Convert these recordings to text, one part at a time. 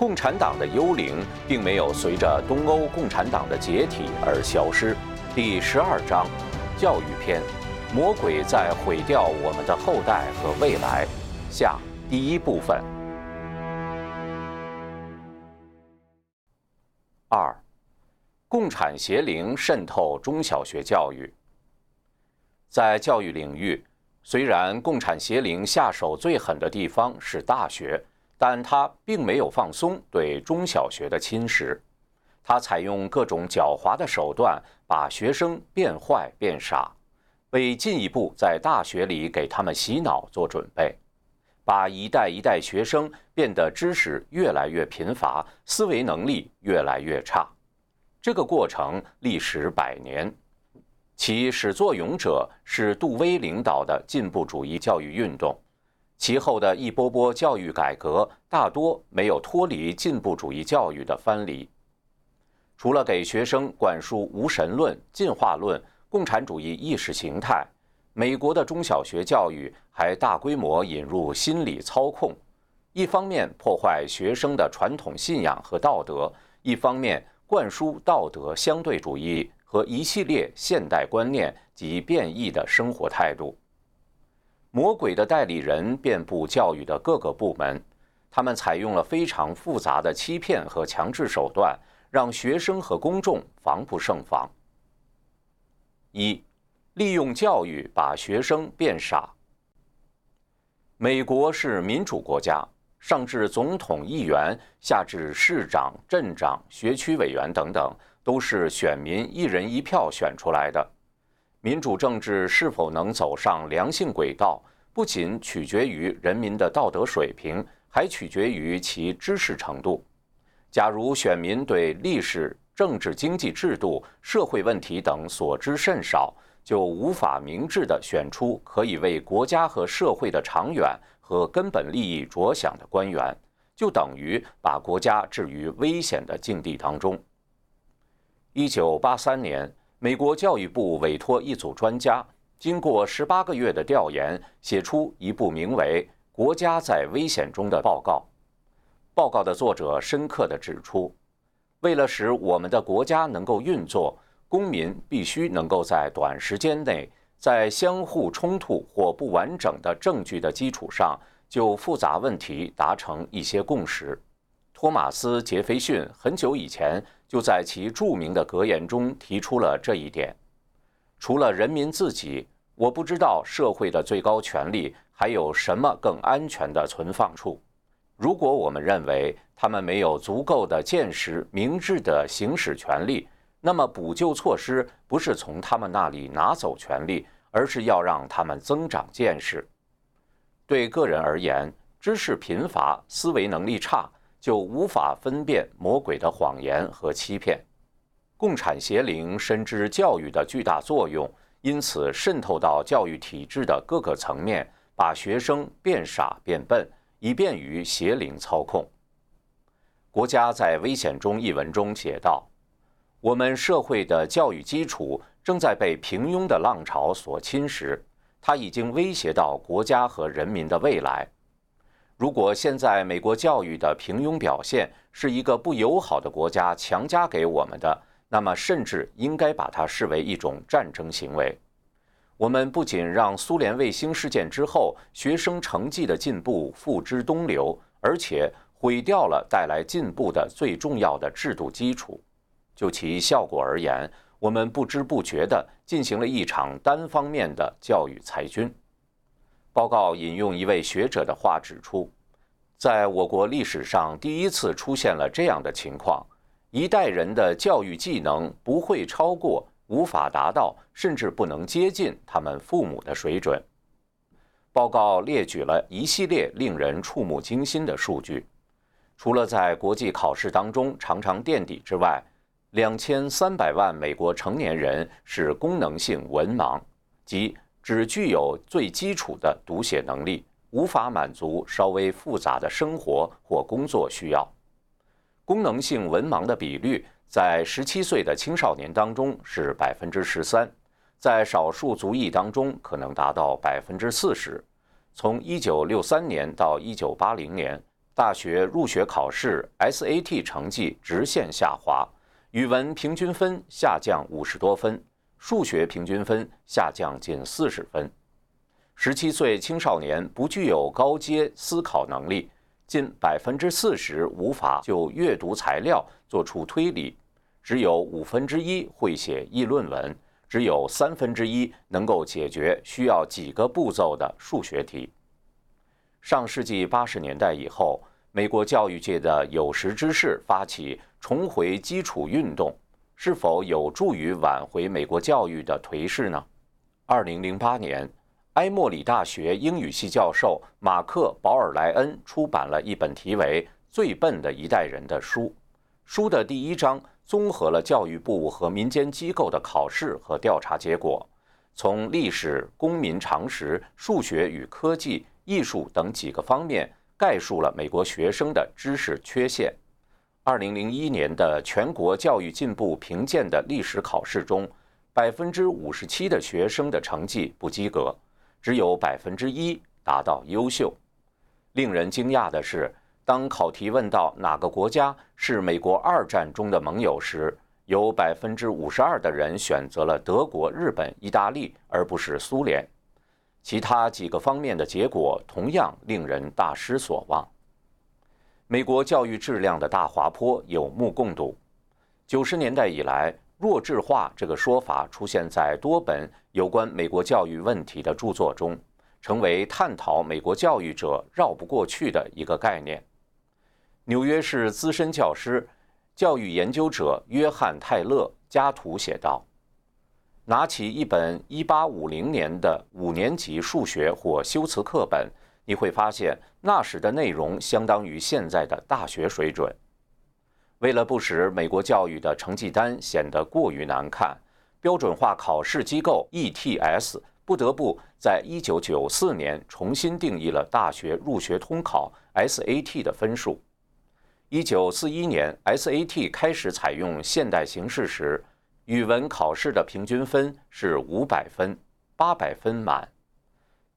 共产党的幽灵并没有随着东欧共产党的解体而消失。第十二章，教育篇：魔鬼在毁掉我们的后代和未来。下第一部分。二，共产邪灵渗透中小学教育。在教育领域，虽然共产邪灵下手最狠的地方是大学。但他并没有放松对中小学的侵蚀，他采用各种狡猾的手段，把学生变坏变傻，为进一步在大学里给他们洗脑做准备，把一代一代学生变得知识越来越贫乏，思维能力越来越差。这个过程历时百年，其始作俑者是杜威领导的进步主义教育运动。其后的一波波教育改革，大多没有脱离进步主义教育的藩篱。除了给学生灌输无神论、进化论、共产主义意识形态，美国的中小学教育还大规模引入心理操控，一方面破坏学生的传统信仰和道德，一方面灌输道德相对主义和一系列现代观念及变异的生活态度。魔鬼的代理人遍布教育的各个部门，他们采用了非常复杂的欺骗和强制手段，让学生和公众防不胜防。一，利用教育把学生变傻。美国是民主国家，上至总统、议员，下至市长、镇长、学区委员等等，都是选民一人一票选出来的。民主政治是否能走上良性轨道，不仅取决于人民的道德水平，还取决于其知识程度。假如选民对历史、政治、经济制度、社会问题等所知甚少，就无法明智地选出可以为国家和社会的长远和根本利益着想的官员，就等于把国家置于危险的境地当中。一九八三年。美国教育部委托一组专家，经过十八个月的调研，写出一部名为《国家在危险中》的报告。报告的作者深刻地指出，为了使我们的国家能够运作，公民必须能够在短时间内，在相互冲突或不完整的证据的基础上，就复杂问题达成一些共识。托马斯·杰斐逊很久以前就在其著名的格言中提出了这一点：除了人民自己，我不知道社会的最高权力还有什么更安全的存放处。如果我们认为他们没有足够的见识、明智的行使权利，那么补救措施不是从他们那里拿走权利，而是要让他们增长见识。对个人而言，知识贫乏、思维能力差。就无法分辨魔鬼的谎言和欺骗。共产邪灵深知教育的巨大作用，因此渗透到教育体制的各个层面，把学生变傻变笨，以便于邪灵操控。《国家在危险中》一文中写道：“我们社会的教育基础正在被平庸的浪潮所侵蚀，它已经威胁到国家和人民的未来。”如果现在美国教育的平庸表现是一个不友好的国家强加给我们的，那么甚至应该把它视为一种战争行为。我们不仅让苏联卫星事件之后学生成绩的进步付之东流，而且毁掉了带来进步的最重要的制度基础。就其效果而言，我们不知不觉地进行了一场单方面的教育裁军。报告引用一位学者的话指出，在我国历史上第一次出现了这样的情况：一代人的教育技能不会超过、无法达到，甚至不能接近他们父母的水准。报告列举了一系列令人触目惊心的数据，除了在国际考试当中常常垫底之外，两千三百万美国成年人是功能性文盲，即。只具有最基础的读写能力，无法满足稍微复杂的生活或工作需要。功能性文盲的比率在十七岁的青少年当中是百分之十三，在少数族裔当中可能达到百分之四十。从一九六三年到一九八零年，大学入学考试 SAT 成绩直线下滑，语文平均分下降五十多分，数学平均分下降近四十分。十七岁青少年不具有高阶思考能力，近百分之四十无法就阅读材料做出推理，只有五分之一会写议论文，只有三分之一能够解决需要几个步骤的数学题。上世纪八十年代以后，美国教育界的有识之士发起重回基础运动，是否有助于挽回美国教育的颓势呢？二零零八年，埃默里大学英语系教授马克·保尔莱恩出版了一本题为《最笨的一代人》的书。书的第一章综合了教育部和民间机构的考试和调查结果，从历史、公民常识、数学与科技。艺术等几个方面概述了美国学生的知识缺陷。二零零一年的全国教育进步评鉴的历史考试中，百分之五十七的学生的成绩不及格，只有百分之一达到优秀。令人惊讶的是，当考题问到哪个国家是美国二战中的盟友时，有百分之五十二的人选择了德国、日本、意大利，而不是苏联。其他几个方面的结果同样令人大失所望。美国教育质量的大滑坡有目共睹。九十年代以来，“弱智化”这个说法出现在多本有关美国教育问题的著作中，成为探讨美国教育者绕不过去的一个概念。纽约市资深教师、教育研究者约翰·泰勒加图写道。拿起一本1850年的五年级数学或修辞课本，你会发现那时的内容相当于现在的大学水准。为了不使美国教育的成绩单显得过于难看，标准化考试机构 ETS 不得不在1994年重新定义了大学入学通考 SAT 的分数。1941年 SAT 开始采用现代形式时。语文考试的平均分是五百分，八百分满。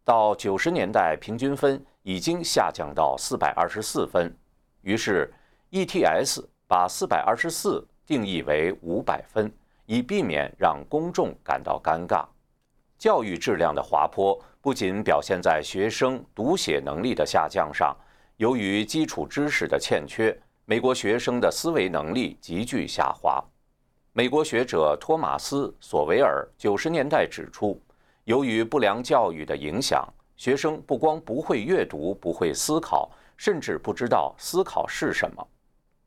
到九十年代，平均分已经下降到四百二十四分。于是，ETS 把四百二十四定义为五百分，以避免让公众感到尴尬。教育质量的滑坡不仅表现在学生读写能力的下降上，由于基础知识的欠缺，美国学生的思维能力急剧下滑。美国学者托马斯·索维尔九十年代指出，由于不良教育的影响，学生不光不会阅读、不会思考，甚至不知道思考是什么，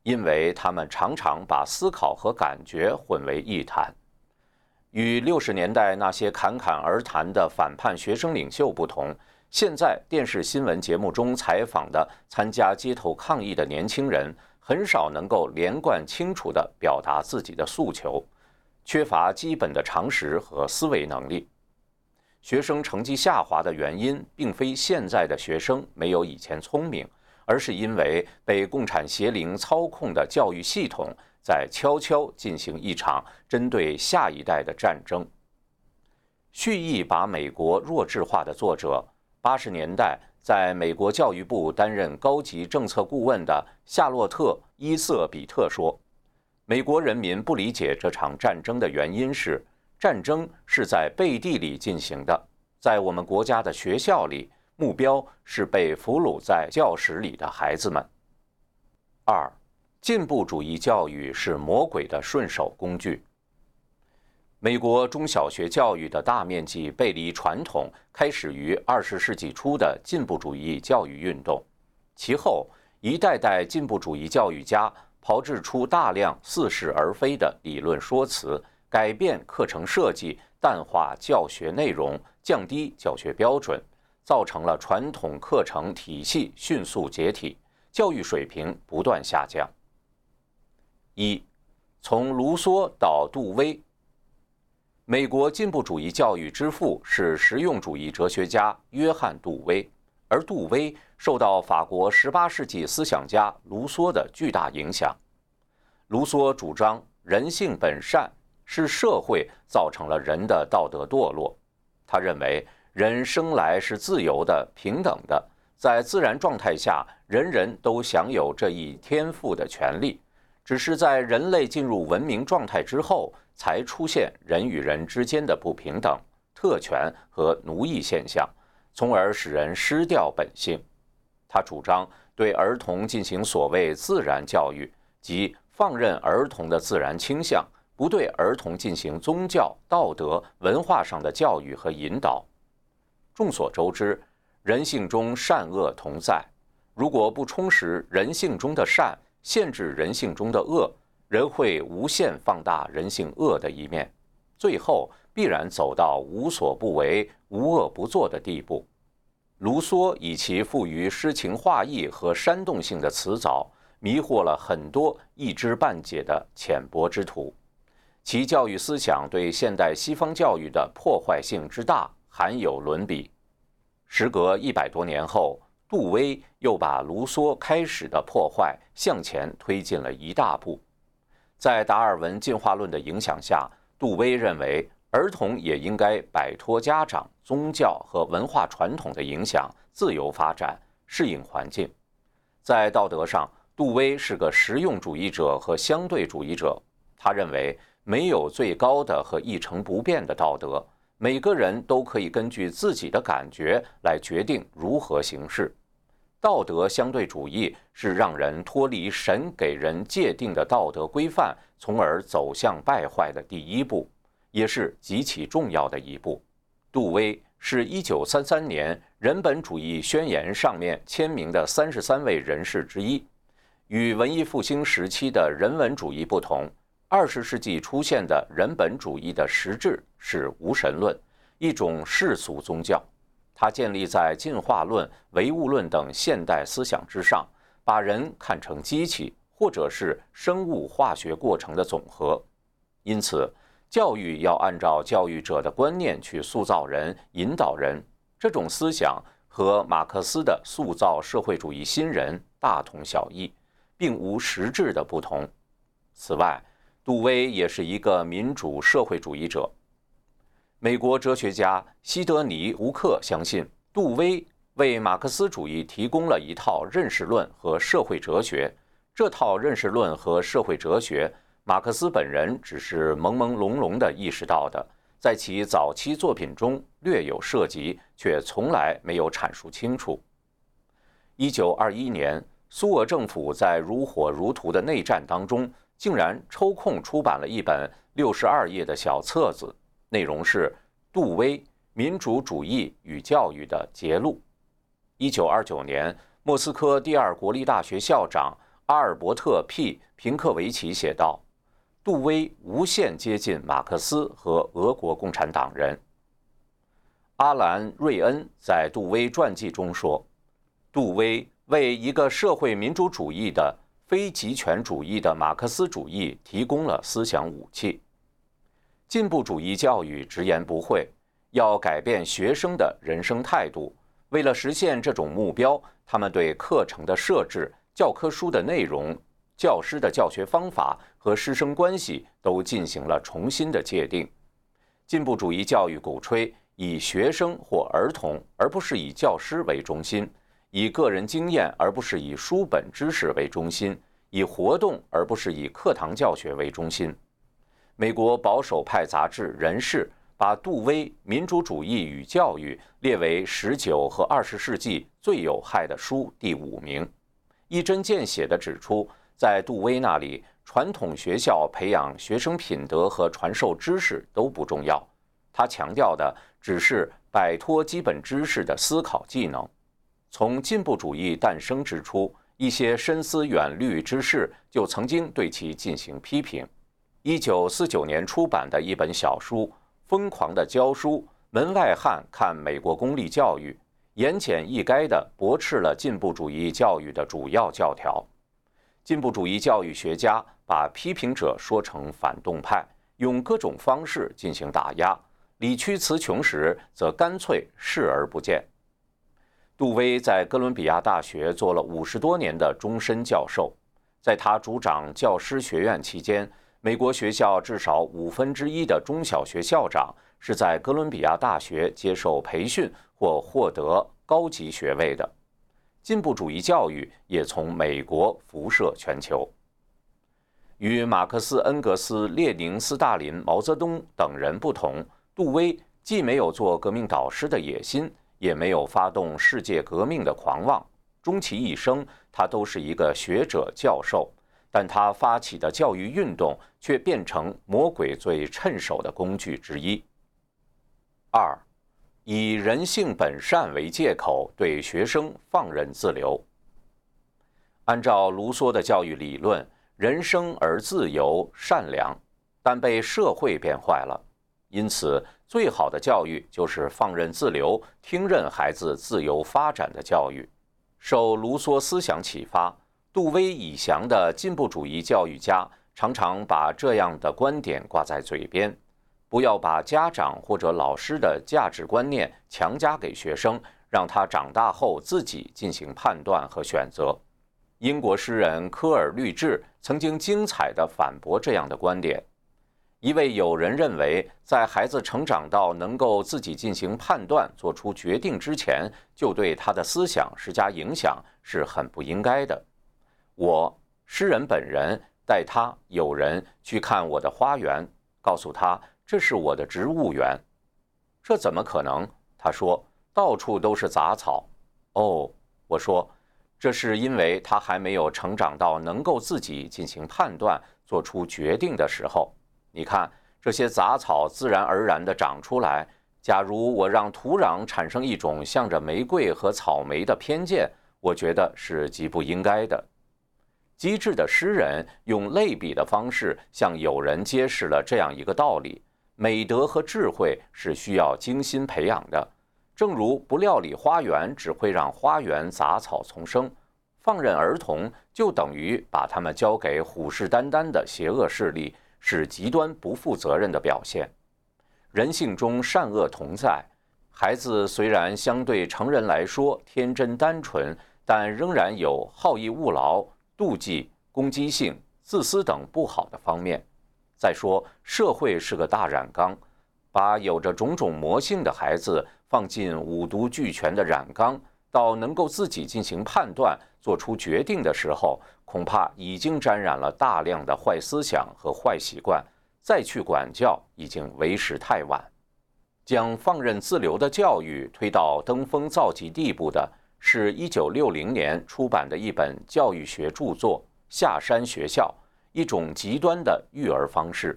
因为他们常常把思考和感觉混为一谈。与六十年代那些侃侃而谈的反叛学生领袖不同，现在电视新闻节目中采访的参加街头抗议的年轻人。很少能够连贯清楚地表达自己的诉求，缺乏基本的常识和思维能力。学生成绩下滑的原因，并非现在的学生没有以前聪明，而是因为被共产邪灵操控的教育系统在悄悄进行一场针对下一代的战争。蓄意把美国弱智化的作者，八十年代。在美国教育部担任高级政策顾问的夏洛特·伊瑟比特说：“美国人民不理解这场战争的原因是，战争是在背地里进行的，在我们国家的学校里，目标是被俘虏在教室里的孩子们。”二，进步主义教育是魔鬼的顺手工具。美国中小学教育的大面积背离传统，开始于二十世纪初的进步主义教育运动。其后，一代代进步主义教育家炮制出大量似是而非的理论说辞，改变课程设计，淡化教学内容，降低教学标准，造成了传统课程体系迅速解体，教育水平不断下降。一，从卢梭到杜威。美国进步主义教育之父是实用主义哲学家约翰·杜威，而杜威受到法国18世纪思想家卢梭的巨大影响。卢梭主张人性本善，是社会造成了人的道德堕落。他认为人生来是自由的、平等的，在自然状态下，人人都享有这一天赋的权利，只是在人类进入文明状态之后，才出现人与人之间的不平等、特权和奴役现象，从而使人失掉本性。他主张对儿童进行所谓自然教育，即放任儿童的自然倾向，不对儿童进行宗教、道德、文化上的教育和引导。众所周知。人性中善恶同在，如果不充实人性中的善，限制人性中的恶，人会无限放大人性恶的一面，最后必然走到无所不为、无恶不作的地步。卢梭以其富于诗情画意和煽动性的词藻，迷惑了很多一知半解的浅薄之徒，其教育思想对现代西方教育的破坏性之大，罕有伦比。时隔一百多年后，杜威又把卢梭开始的破坏向前推进了一大步。在达尔文进化论的影响下，杜威认为儿童也应该摆脱家长、宗教和文化传统的影响，自由发展，适应环境。在道德上，杜威是个实用主义者和相对主义者。他认为没有最高的和一成不变的道德。每个人都可以根据自己的感觉来决定如何行事。道德相对主义是让人脱离神给人界定的道德规范，从而走向败坏的第一步，也是极其重要的一步。杜威是一九三三年人本主义宣言上面签名的三十三位人士之一。与文艺复兴时期的人文主义不同。二十世纪出现的人本主义的实质是无神论，一种世俗宗教。它建立在进化论、唯物论等现代思想之上，把人看成机器或者是生物化学过程的总和。因此，教育要按照教育者的观念去塑造人、引导人。这种思想和马克思的塑造社会主义新人大同小异，并无实质的不同。此外，杜威也是一个民主社会主义者。美国哲学家西德尼·吴克相信，杜威为马克思主义提供了一套认识论和社会哲学。这套认识论和社会哲学，马克思本人只是朦朦胧胧地意识到的，在其早期作品中略有涉及，却从来没有阐述清楚。一九二一年，苏俄政府在如火如荼的内战当中。竟然抽空出版了一本六十二页的小册子，内容是杜威《民主主义与教育》的节录。一九二九年，莫斯科第二国立大学校长阿尔伯特 ·P· 平克维奇写道：“杜威无限接近马克思和俄国共产党人。”阿兰·瑞恩在杜威传记中说：“杜威为一个社会民主主义的。”非极权主义的马克思主义提供了思想武器。进步主义教育直言不讳，要改变学生的人生态度。为了实现这种目标，他们对课程的设置、教科书的内容、教师的教学方法和师生关系都进行了重新的界定。进步主义教育鼓吹以学生或儿童，而不是以教师为中心。以个人经验而不是以书本知识为中心，以活动而不是以课堂教学为中心。美国保守派杂志《人士》把杜威《民主主义与教育》列为十九和二十世纪最有害的书第五名，一针见血地指出，在杜威那里，传统学校培养学生品德和传授知识都不重要，他强调的只是摆脱基本知识的思考技能。从进步主义诞生之初，一些深思远虑之士就曾经对其进行批评。一九四九年出版的一本小书《疯狂的教书：门外汉看美国公立教育》，言简意赅地驳斥了进步主义教育的主要教条。进步主义教育学家把批评者说成反动派，用各种方式进行打压；理屈词穷时，则干脆视而不见。杜威在哥伦比亚大学做了五十多年的终身教授，在他主掌教师学院期间，美国学校至少五分之一的中小学校长是在哥伦比亚大学接受培训或获得高级学位的。进步主义教育也从美国辐射全球。与马克思、恩格斯、列宁、斯大林、毛泽东等人不同，杜威既没有做革命导师的野心，也没有发动世界革命的狂妄。终其一生，他都是一个学者、教授，但他发起的教育运动却变成魔鬼最趁手的工具之一。二，以人性本善为借口对学生放任自流。按照卢梭的教育理论。人生而自由善良，但被社会变坏了。因此，最好的教育就是放任自流、听任孩子自由发展的教育。受卢梭思想启发，杜威以翔的进步主义教育家常常把这样的观点挂在嘴边：不要把家长或者老师的价值观念强加给学生，让他长大后自己进行判断和选择。英国诗人科尔律治曾经精彩地反驳这样的观点。一位友人认为，在孩子成长到能够自己进行判断、做出决定之前，就对他的思想施加影响是很不应该的。我诗人本人带他友人去看我的花园，告诉他这是我的植物园。这怎么可能？他说到处都是杂草。哦，我说。这是因为他还没有成长到能够自己进行判断、做出决定的时候。你看，这些杂草自然而然地长出来。假如我让土壤产生一种向着玫瑰和草莓的偏见，我觉得是极不应该的。机智的诗人用类比的方式向友人揭示了这样一个道理：美德和智慧是需要精心培养的。正如不料理花园，只会让花园杂草丛生；放任儿童，就等于把他们交给虎视眈眈的邪恶势力，是极端不负责任的表现。人性中善恶同在，孩子虽然相对成人来说天真单纯，但仍然有好逸恶劳、妒忌、攻击性、自私等不好的方面。再说，社会是个大染缸，把有着种种魔性的孩子。放进五毒俱全的染缸，到能够自己进行判断、做出决定的时候，恐怕已经沾染了大量的坏思想和坏习惯，再去管教已经为时太晚。将放任自流的教育推到登峰造极地步的，是一九六零年出版的一本教育学著作《下山学校：一种极端的育儿方式》。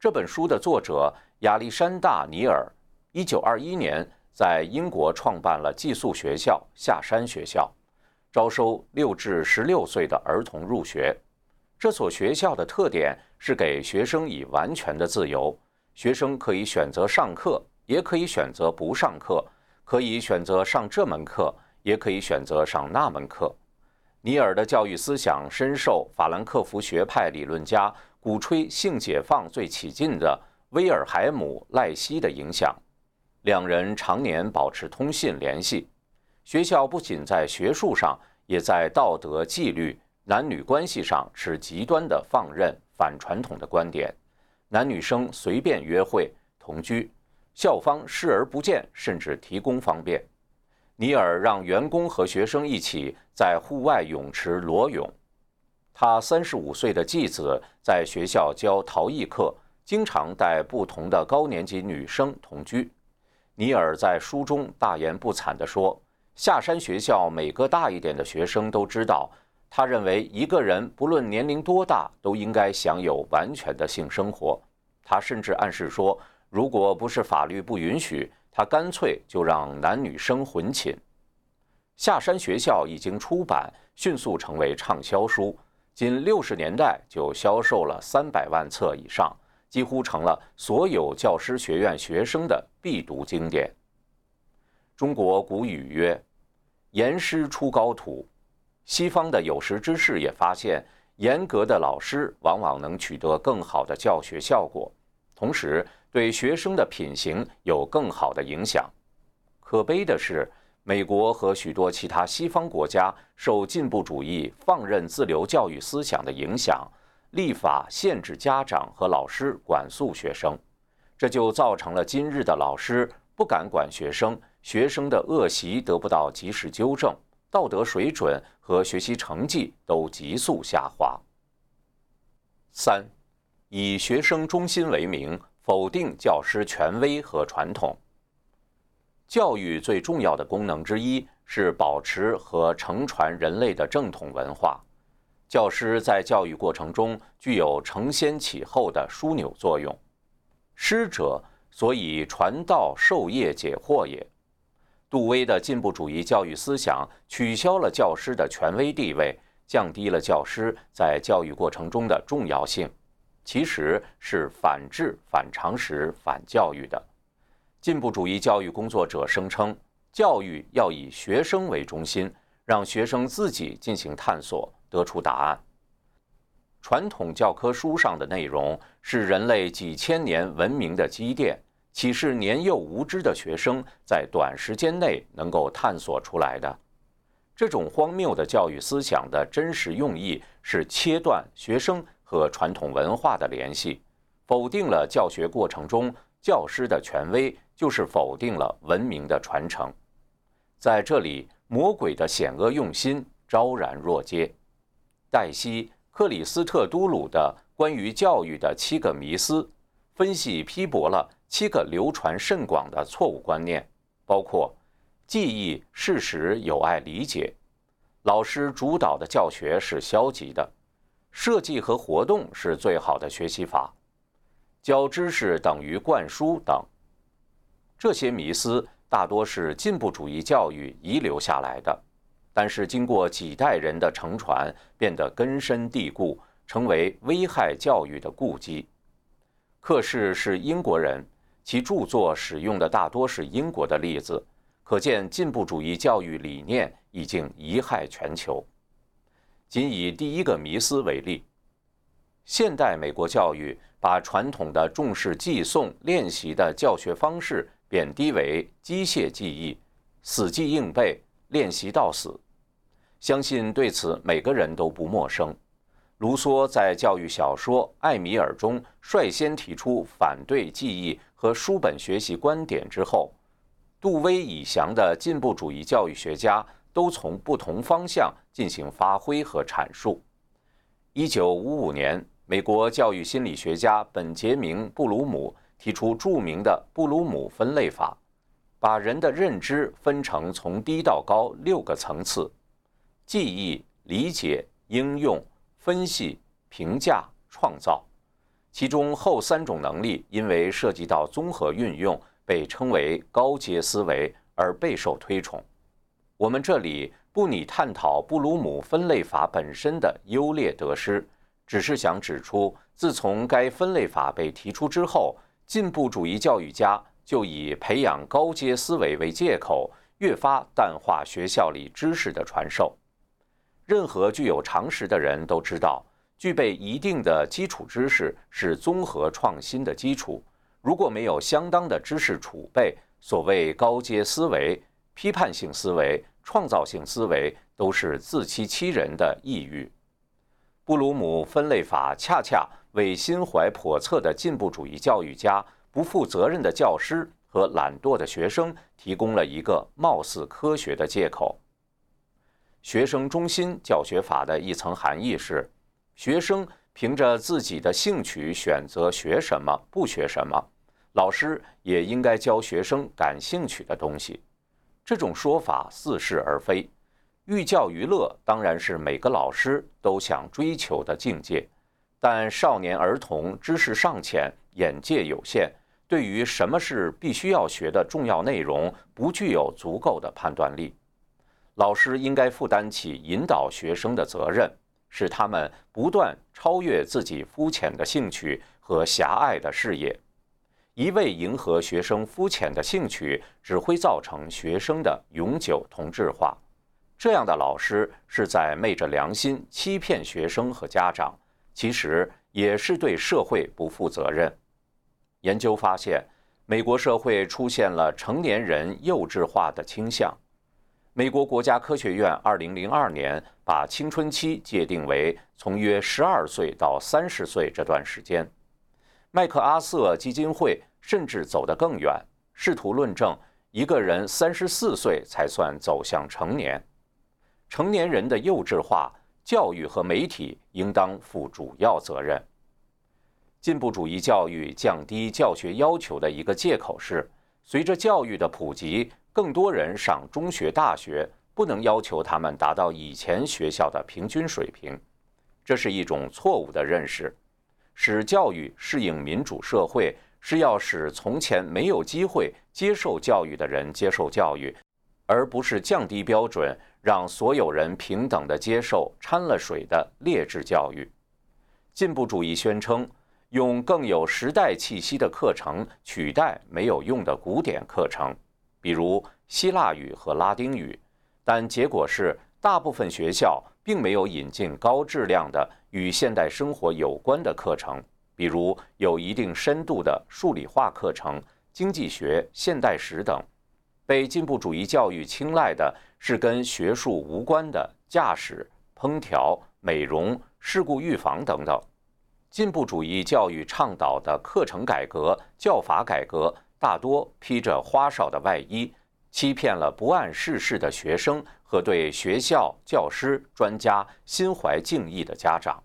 这本书的作者亚历山大·尼尔。一九二一年，在英国创办了寄宿学校下山学校，招收六至十六岁的儿童入学。这所学校的特点是给学生以完全的自由，学生可以选择上课，也可以选择不上课，可以选择上这门课，也可以选择上那门课。尼尔的教育思想深受法兰克福学派理论家、鼓吹性解放最起劲的威尔海姆·赖希的影响。两人常年保持通信联系。学校不仅在学术上，也在道德、纪律、男女关系上持极端的放任、反传统的观点。男女生随便约会、同居，校方视而不见，甚至提供方便。尼尔让员工和学生一起在户外泳池裸泳。他三十五岁的继子在学校教陶艺课，经常带不同的高年级女生同居。尼尔在书中大言不惭地说：“下山学校每个大一点的学生都知道，他认为一个人不论年龄多大，都应该享有完全的性生活。他甚至暗示说，如果不是法律不允许，他干脆就让男女生混寝。”下山学校已经出版，迅速成为畅销书，仅六十年代就销售了三百万册以上。几乎成了所有教师学院学生的必读经典。中国古语曰：“严师出高徒。”西方的有识之士也发现，严格的老师往往能取得更好的教学效果，同时对学生的品行有更好的影响。可悲的是，美国和许多其他西方国家受进步主义放任自流教育思想的影响。立法限制家长和老师管束学生，这就造成了今日的老师不敢管学生，学生的恶习得不到及时纠正，道德水准和学习成绩都急速下滑。三，以学生中心为名，否定教师权威和传统。教育最重要的功能之一是保持和承传人类的正统文化。教师在教育过程中具有承先启后的枢纽作用。师者，所以传道授业解惑也。杜威的进步主义教育思想取消了教师的权威地位，降低了教师在教育过程中的重要性，其实是反智、反常识、反教育的。进步主义教育工作者声称，教育要以学生为中心，让学生自己进行探索，得出答案。传统教科书上的内容是人类几千年文明的积淀。岂是年幼无知的学生在短时间内能够探索出来的？这种荒谬的教育思想的真实用意是切断学生和传统文化的联系，否定了教学过程中教师的权威，就是否定了文明的传承。在这里，魔鬼的险恶用心昭然若揭。黛西·克里斯特都鲁的关于教育的七个迷思，分析批驳了。七个流传甚广的错误观念，包括记忆、事实、有爱、理解；老师主导的教学是消极的；设计和活动是最好的学习法；教知识等于灌输等。这些迷思大多是进步主义教育遗留下来的，但是经过几代人的承传，变得根深蒂固，成为危害教育的痼疾。克氏是英国人。其著作使用的大多是英国的例子，可见进步主义教育理念已经贻害全球。仅以第一个迷思为例，现代美国教育把传统的重视记诵练习的教学方式贬低为机械记忆、死记硬背、练习到死。相信对此每个人都不陌生。卢梭在教育小说《艾米尔》中率先提出反对记忆和书本学习观点之后，杜威以降的进步主义教育学家都从不同方向进行发挥和阐述。一九五五年，美国教育心理学家本杰明·布鲁姆提出著名的布鲁姆分类法，把人的认知分成从低到高六个层次：记忆、理解、应用。分析、评价、创造，其中后三种能力因为涉及到综合运用，被称为高阶思维而备受推崇。我们这里不拟探讨布鲁姆分类法本身的优劣得失，只是想指出，自从该分类法被提出之后，进步主义教育家就以培养高阶思维为借口，越发淡化学校里知识的传授。任何具有常识的人都知道，具备一定的基础知识是综合创新的基础。如果没有相当的知识储备，所谓高阶思维、批判性思维、创造性思维都是自欺欺人的抑郁。布鲁姆分类法恰恰为心怀叵测的进步主义教育家、不负责任的教师和懒惰的学生提供了一个貌似科学的借口。学生中心教学法的一层含义是，学生凭着自己的兴趣选择学什么，不学什么，老师也应该教学生感兴趣的东西。这种说法似是而非。寓教于乐当然是每个老师都想追求的境界，但少年儿童知识尚浅，眼界有限，对于什么是必须要学的重要内容，不具有足够的判断力。老师应该负担起引导学生的责任，使他们不断超越自己肤浅的兴趣和狭隘的视野。一味迎合学生肤浅的兴趣，只会造成学生的永久同质化。这样的老师是在昧着良心欺骗学生和家长，其实也是对社会不负责任。研究发现，美国社会出现了成年人幼稚化的倾向。美国国家科学院2002年把青春期界定为从约12岁到30岁这段时间。麦克阿瑟基金会甚至走得更远，试图论证一个人34岁才算走向成年。成年人的幼稚化，教育和媒体应当负主要责任。进步主义教育降低教学要求的一个借口是，随着教育的普及，更多人上中学、大学，不能要求他们达到以前学校的平均水平。这是一种错误的认识。使教育适应民主社会，是要使从前没有机会接受教育的人接受教育，而不是降低标准，让所有人平等地接受掺了水的劣质教育。进步主义宣称。用更有时代气息的课程取代没有用的古典课程，比如希腊语和拉丁语，但结果是，大部分学校并没有引进高质量的与现代生活有关的课程，比如有一定深度的数理化课程、经济学、现代史等。被进步主义教育青睐的是跟学术无关的驾驶、烹调、美容、事故预防等等。进步主义教育倡导的课程改革、教法改革，大多披着花哨的外衣，欺骗了不谙世事的学生和对学校、教师、专家心怀敬意的家长。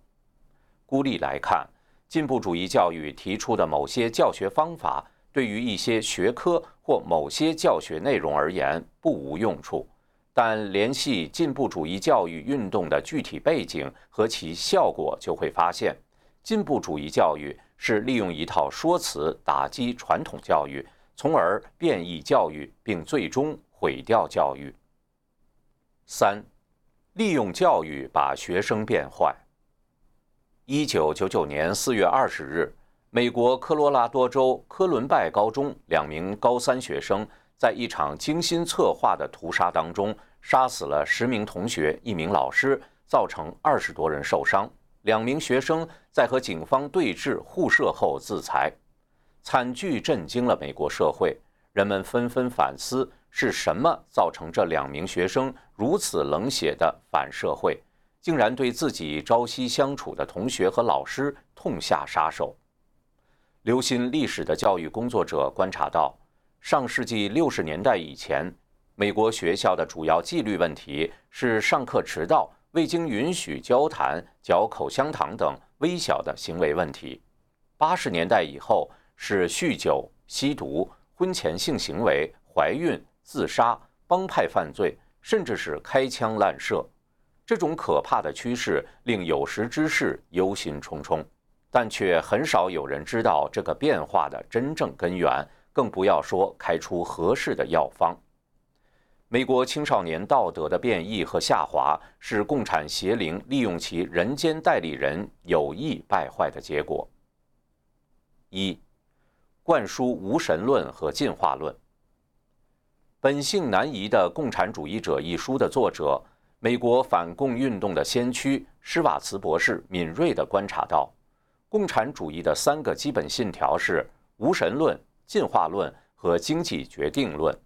孤立来看，进步主义教育提出的某些教学方法，对于一些学科或某些教学内容而言不无用处，但联系进步主义教育运动的具体背景和其效果，就会发现。进步主义教育是利用一套说辞打击传统教育，从而变异教育，并最终毁掉教育。三，利用教育把学生变坏。一九九九年四月二十日，美国科罗拉多州科伦拜高中两名高三学生在一场精心策划的屠杀当中，杀死了十名同学、一名老师，造成二十多人受伤。两名学生在和警方对峙互射后自裁，惨剧震惊了美国社会，人们纷纷反思是什么造成这两名学生如此冷血的反社会，竟然对自己朝夕相处的同学和老师痛下杀手。留心历史的教育工作者观察到，上世纪六十年代以前，美国学校的主要纪律问题是上课迟到。未经允许交谈、嚼口香糖等微小的行为问题。八十年代以后是酗酒、吸毒、婚前性行为、怀孕、自杀、帮派犯罪，甚至是开枪滥射。这种可怕的趋势令有识之士忧心忡忡，但却很少有人知道这个变化的真正根源，更不要说开出合适的药方。美国青少年道德的变异和下滑，是共产邪灵利用其人间代理人有意败坏的结果。一、灌输无神论和进化论。《本性难移的共产主义者》一书的作者，美国反共运动的先驱施瓦茨博士敏锐地观察到，共产主义的三个基本信条是无神论、进化论和经济决定论。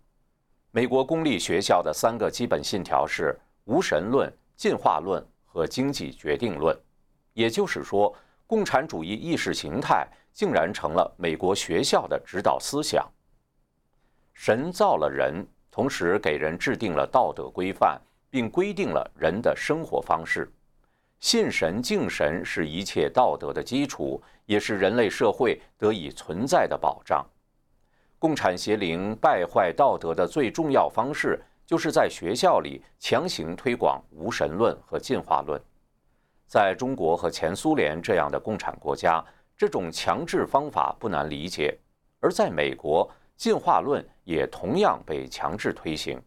美国公立学校的三个基本信条是无神论、进化论和经济决定论，也就是说，共产主义意识形态竟然成了美国学校的指导思想。神造了人，同时给人制定了道德规范，并规定了人的生活方式。信神敬神是一切道德的基础，也是人类社会得以存在的保障。共产邪灵败坏道德的最重要方式，就是在学校里强行推广无神论和进化论。在中国和前苏联这样的共产国家，这种强制方法不难理解；而在美国，进化论也同样被强制推行。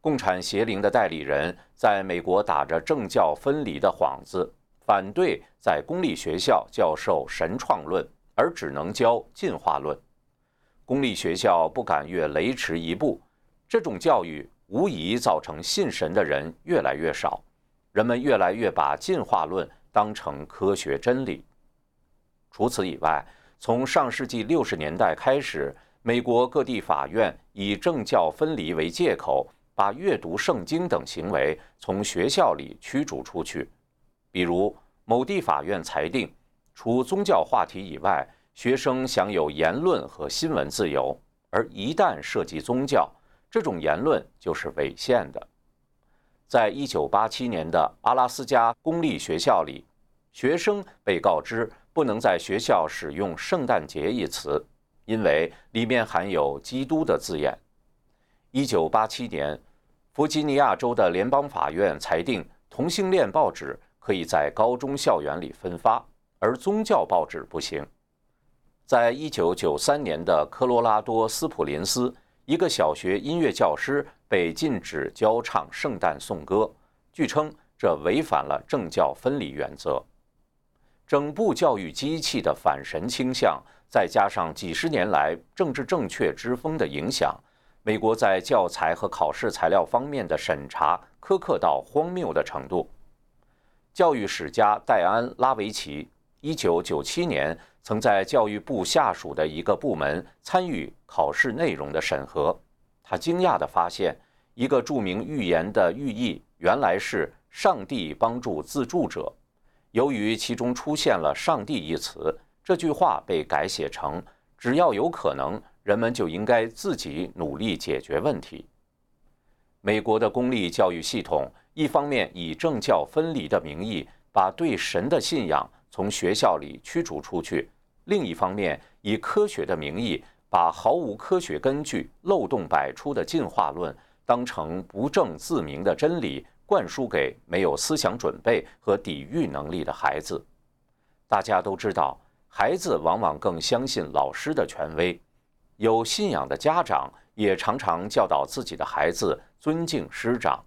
共产邪灵的代理人在美国打着政教分离的幌子，反对在公立学校教授神创论，而只能教进化论。公立学校不敢越雷池一步，这种教育无疑造成信神的人越来越少，人们越来越把进化论当成科学真理。除此以外，从上世纪六十年代开始，美国各地法院以政教分离为借口，把阅读圣经等行为从学校里驱逐出去。比如，某地法院裁定，除宗教话题以外，学生享有言论和新闻自由，而一旦涉及宗教，这种言论就是违宪的。在一九八七年的阿拉斯加公立学校里，学生被告知不能在学校使用“圣诞节”一词，因为里面含有“基督”的字眼。一九八七年，弗吉尼亚州的联邦法院裁定，同性恋报纸可以在高中校园里分发，而宗教报纸不行。在一九九三年的科罗拉多斯普林斯，一个小学音乐教师被禁止教唱圣诞颂歌，据称这违反了政教分离原则。整部教育机器的反神倾向，再加上几十年来政治正确之风的影响，美国在教材和考试材料方面的审查苛刻到荒谬的程度。教育史家戴安·拉维奇，一九九七年。曾在教育部下属的一个部门参与考试内容的审核，他惊讶地发现，一个著名寓言的寓意原来是“上帝帮助自助者”。由于其中出现了“上帝”一词，这句话被改写成“只要有可能，人们就应该自己努力解决问题”。美国的公立教育系统一方面以政教分离的名义，把对神的信仰从学校里驱逐出去。另一方面，以科学的名义，把毫无科学根据、漏洞百出的进化论当成不证自明的真理，灌输给没有思想准备和抵御能力的孩子。大家都知道，孩子往往更相信老师的权威，有信仰的家长也常常教导自己的孩子尊敬师长。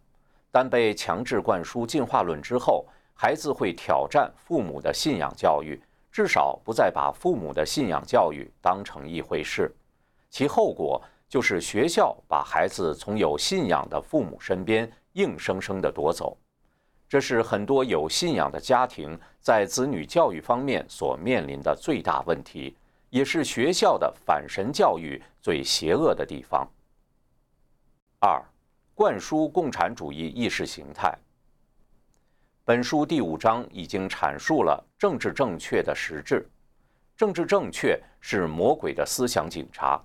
但被强制灌输进化论之后，孩子会挑战父母的信仰教育。至少不再把父母的信仰教育当成一回事，其后果就是学校把孩子从有信仰的父母身边硬生生地夺走。这是很多有信仰的家庭在子女教育方面所面临的最大问题，也是学校的反神教育最邪恶的地方。二，灌输共产主义意识形态。本书第五章已经阐述了政治正确的实质。政治正确是魔鬼的思想警察，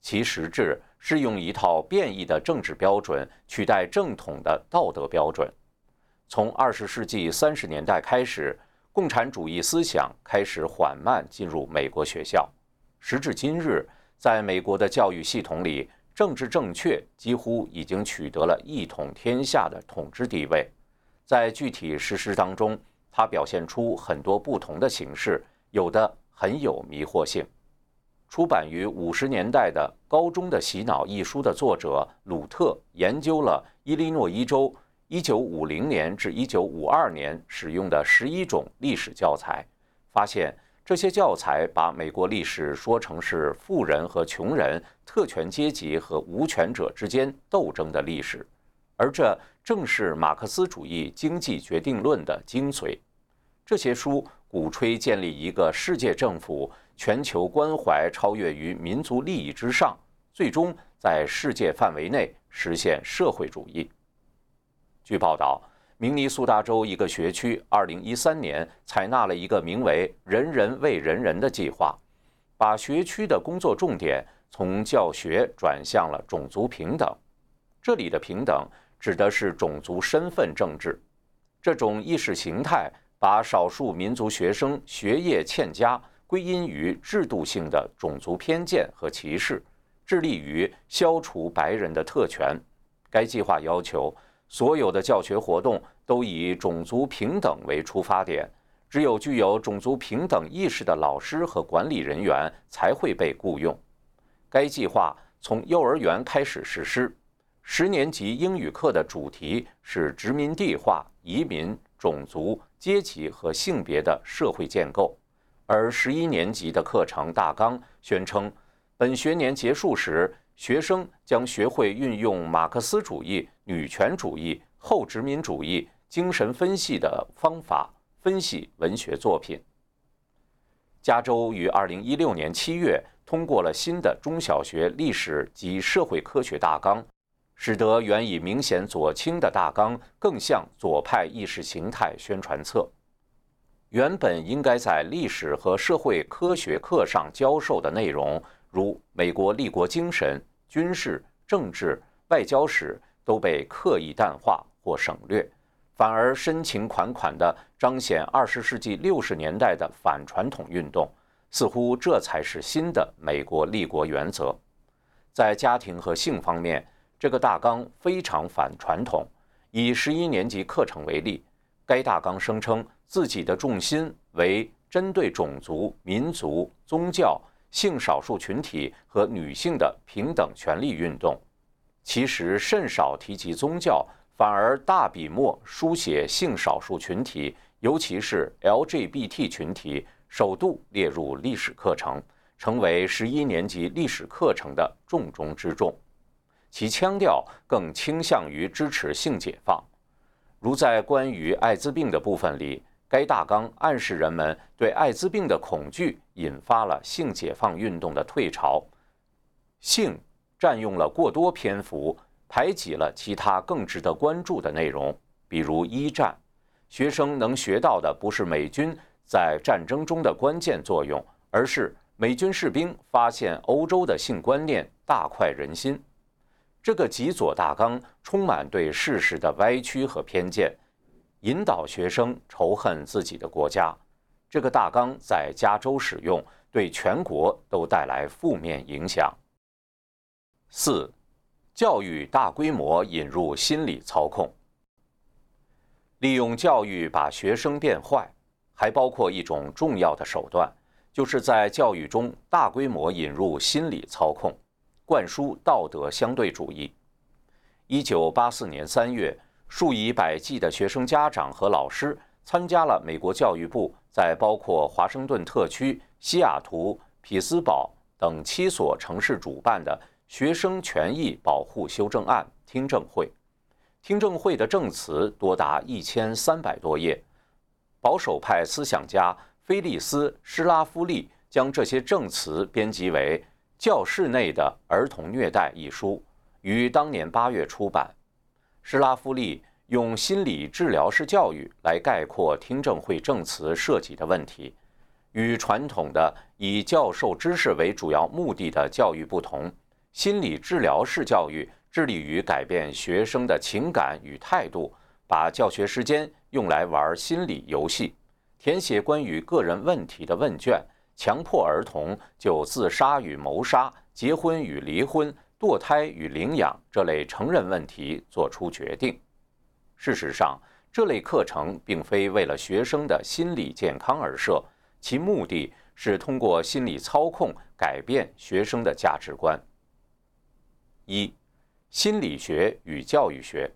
其实质是用一套变异的政治标准取代正统的道德标准。从二十世纪三十年代开始，共产主义思想开始缓慢进入美国学校。时至今日，在美国的教育系统里，政治正确几乎已经取得了一统天下的统治地位。在具体实施当中，它表现出很多不同的形式，有的很有迷惑性。出版于五十年代的《高中的洗脑》一书的作者鲁特研究了伊利诺伊州1950年至1952年使用的十一种历史教材，发现这些教材把美国历史说成是富人和穷人、特权阶级和无权者之间斗争的历史。而这正是马克思主义经济决定论的精髓。这些书鼓吹建立一个世界政府，全球关怀超越于民族利益之上，最终在世界范围内实现社会主义。据报道，明尼苏达州一个学区2013年采纳了一个名为“人人为人人”的计划，把学区的工作重点从教学转向了种族平等。这里的平等。指的是种族身份政治，这种意识形态把少数民族学生学业欠佳归因于制度性的种族偏见和歧视，致力于消除白人的特权。该计划要求所有的教学活动都以种族平等为出发点，只有具有种族平等意识的老师和管理人员才会被雇佣。该计划从幼儿园开始实施。十年级英语课的主题是殖民地化、移民、种族、阶级和性别的社会建构，而十一年级的课程大纲宣称，本学年结束时，学生将学会运用马克思主义、女权主义、后殖民主义精神分析的方法分析文学作品。加州于二零一六年七月通过了新的中小学历史及社会科学大纲。使得原已明显左倾的大纲更像左派意识形态宣传册。原本应该在历史和社会科学课上教授的内容，如美国立国精神、军事、政治、外交史，都被刻意淡化或省略，反而深情款款地彰显二十世纪六十年代的反传统运动，似乎这才是新的美国立国原则。在家庭和性方面，这个大纲非常反传统。以十一年级课程为例，该大纲声称自己的重心为针对种族、民族、宗教、性少数群体和女性的平等权利运动。其实甚少提及宗教，反而大笔墨书写性少数群体，尤其是 LGBT 群体，首度列入历史课程，成为十一年级历史课程的重中之重。其腔调更倾向于支持性解放，如在关于艾滋病的部分里，该大纲暗示人们对艾滋病的恐惧引发了性解放运动的退潮，性。占用了过多篇幅，排挤了其他更值得关注的内容，比如一战，学生能学到的不是美军在战争中的关键作用，而是美军士兵发现欧洲的性观念大快人心。这个极左大纲充满对事实的歪曲和偏见，引导学生仇恨自己的国家。这个大纲在加州使用，对全国都带来负面影响。四，教育大规模引入心理操控，利用教育把学生变坏，还包括一种重要的手段，就是在教育中大规模引入心理操控，灌输道德相对主义。一九八四年三月，数以百计的学生家长和老师参加了美国教育部在包括华盛顿特区、西雅图、匹兹堡等七所城市主办的。学生权益保护修正案听证会，听证会的证词多达一千三百多页。保守派思想家菲利斯·施拉夫利将这些证词编辑为《教室内的儿童虐待》一书，于当年八月出版。施拉夫利用心理治疗式教育来概括听证会证词涉及的问题，与传统的以教授知识为主要目的的教育不同。心理治疗式教育致力于改变学生的情感与态度，把教学时间用来玩心理游戏，填写关于个人问题的问卷，强迫儿童就自杀与谋杀、结婚与离婚、堕胎与领养这类成人问题做出决定。事实上，这类课程并非为了学生的心理健康而设，其目的是通过心理操控改变学生的价值观。一、心理学与教育学。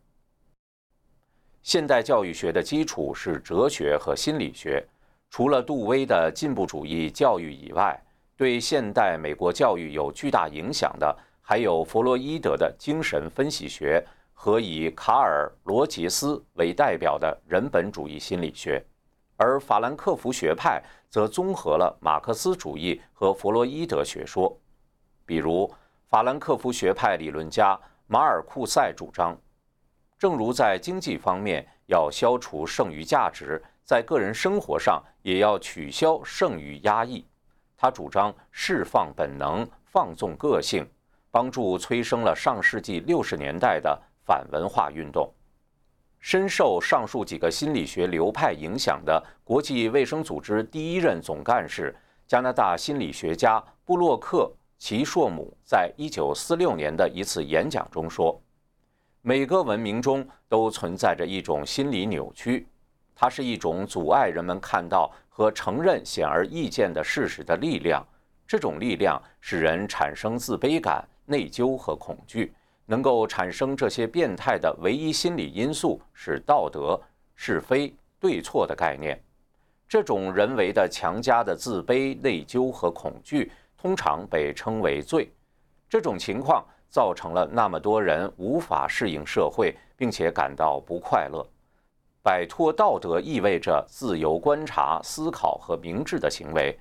现代教育学的基础是哲学和心理学。除了杜威的进步主义教育以外，对现代美国教育有巨大影响的，还有弗洛伊德的精神分析学和以卡尔·罗杰斯为代表的人本主义心理学。而法兰克福学派则综合了马克思主义和弗洛伊德学说，比如。法兰克福学派理论家马尔库塞主张，正如在经济方面要消除剩余价值，在个人生活上也要取消剩余压抑。他主张释放本能，放纵个性，帮助催生了上世纪六十年代的反文化运动。深受上述几个心理学流派影响的国际卫生组织第一任总干事、加拿大心理学家布洛克。齐硕姆在一九四六年的一次演讲中说：“每个文明中都存在着一种心理扭曲，它是一种阻碍人们看到和承认显而易见的事实的力量。这种力量使人产生自卑感、内疚和恐惧。能够产生这些变态的唯一心理因素是道德、是非、对错的概念。这种人为的强加的自卑、内疚和恐惧。”通常被称为罪，这种情况造成了那么多人无法适应社会，并且感到不快乐。摆脱道德意味着自由观察、思考和明智的行为。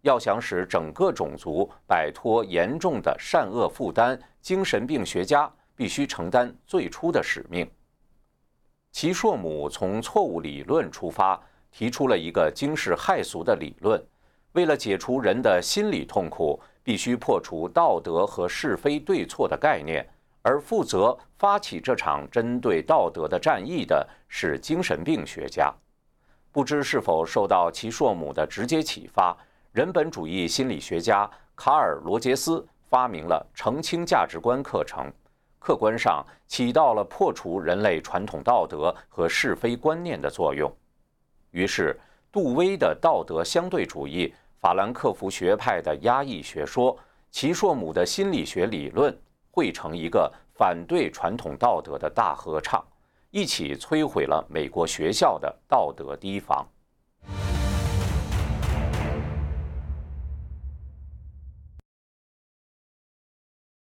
要想使整个种族摆脱严重的善恶负担，精神病学家必须承担最初的使命。齐硕姆从错误理论出发，提出了一个惊世骇俗的理论。为了解除人的心理痛苦，必须破除道德和是非对错的概念，而负责发起这场针对道德的战役的是精神病学家。不知是否受到其硕母的直接启发，人本主义心理学家卡尔·罗杰斯发明了澄清价值观课程，客观上起到了破除人类传统道德和是非观念的作用。于是，杜威的道德相对主义、法兰克福学派的压抑学说、齐硕姆的心理学理论，汇成一个反对传统道德的大合唱，一起摧毁了美国学校的道德堤防。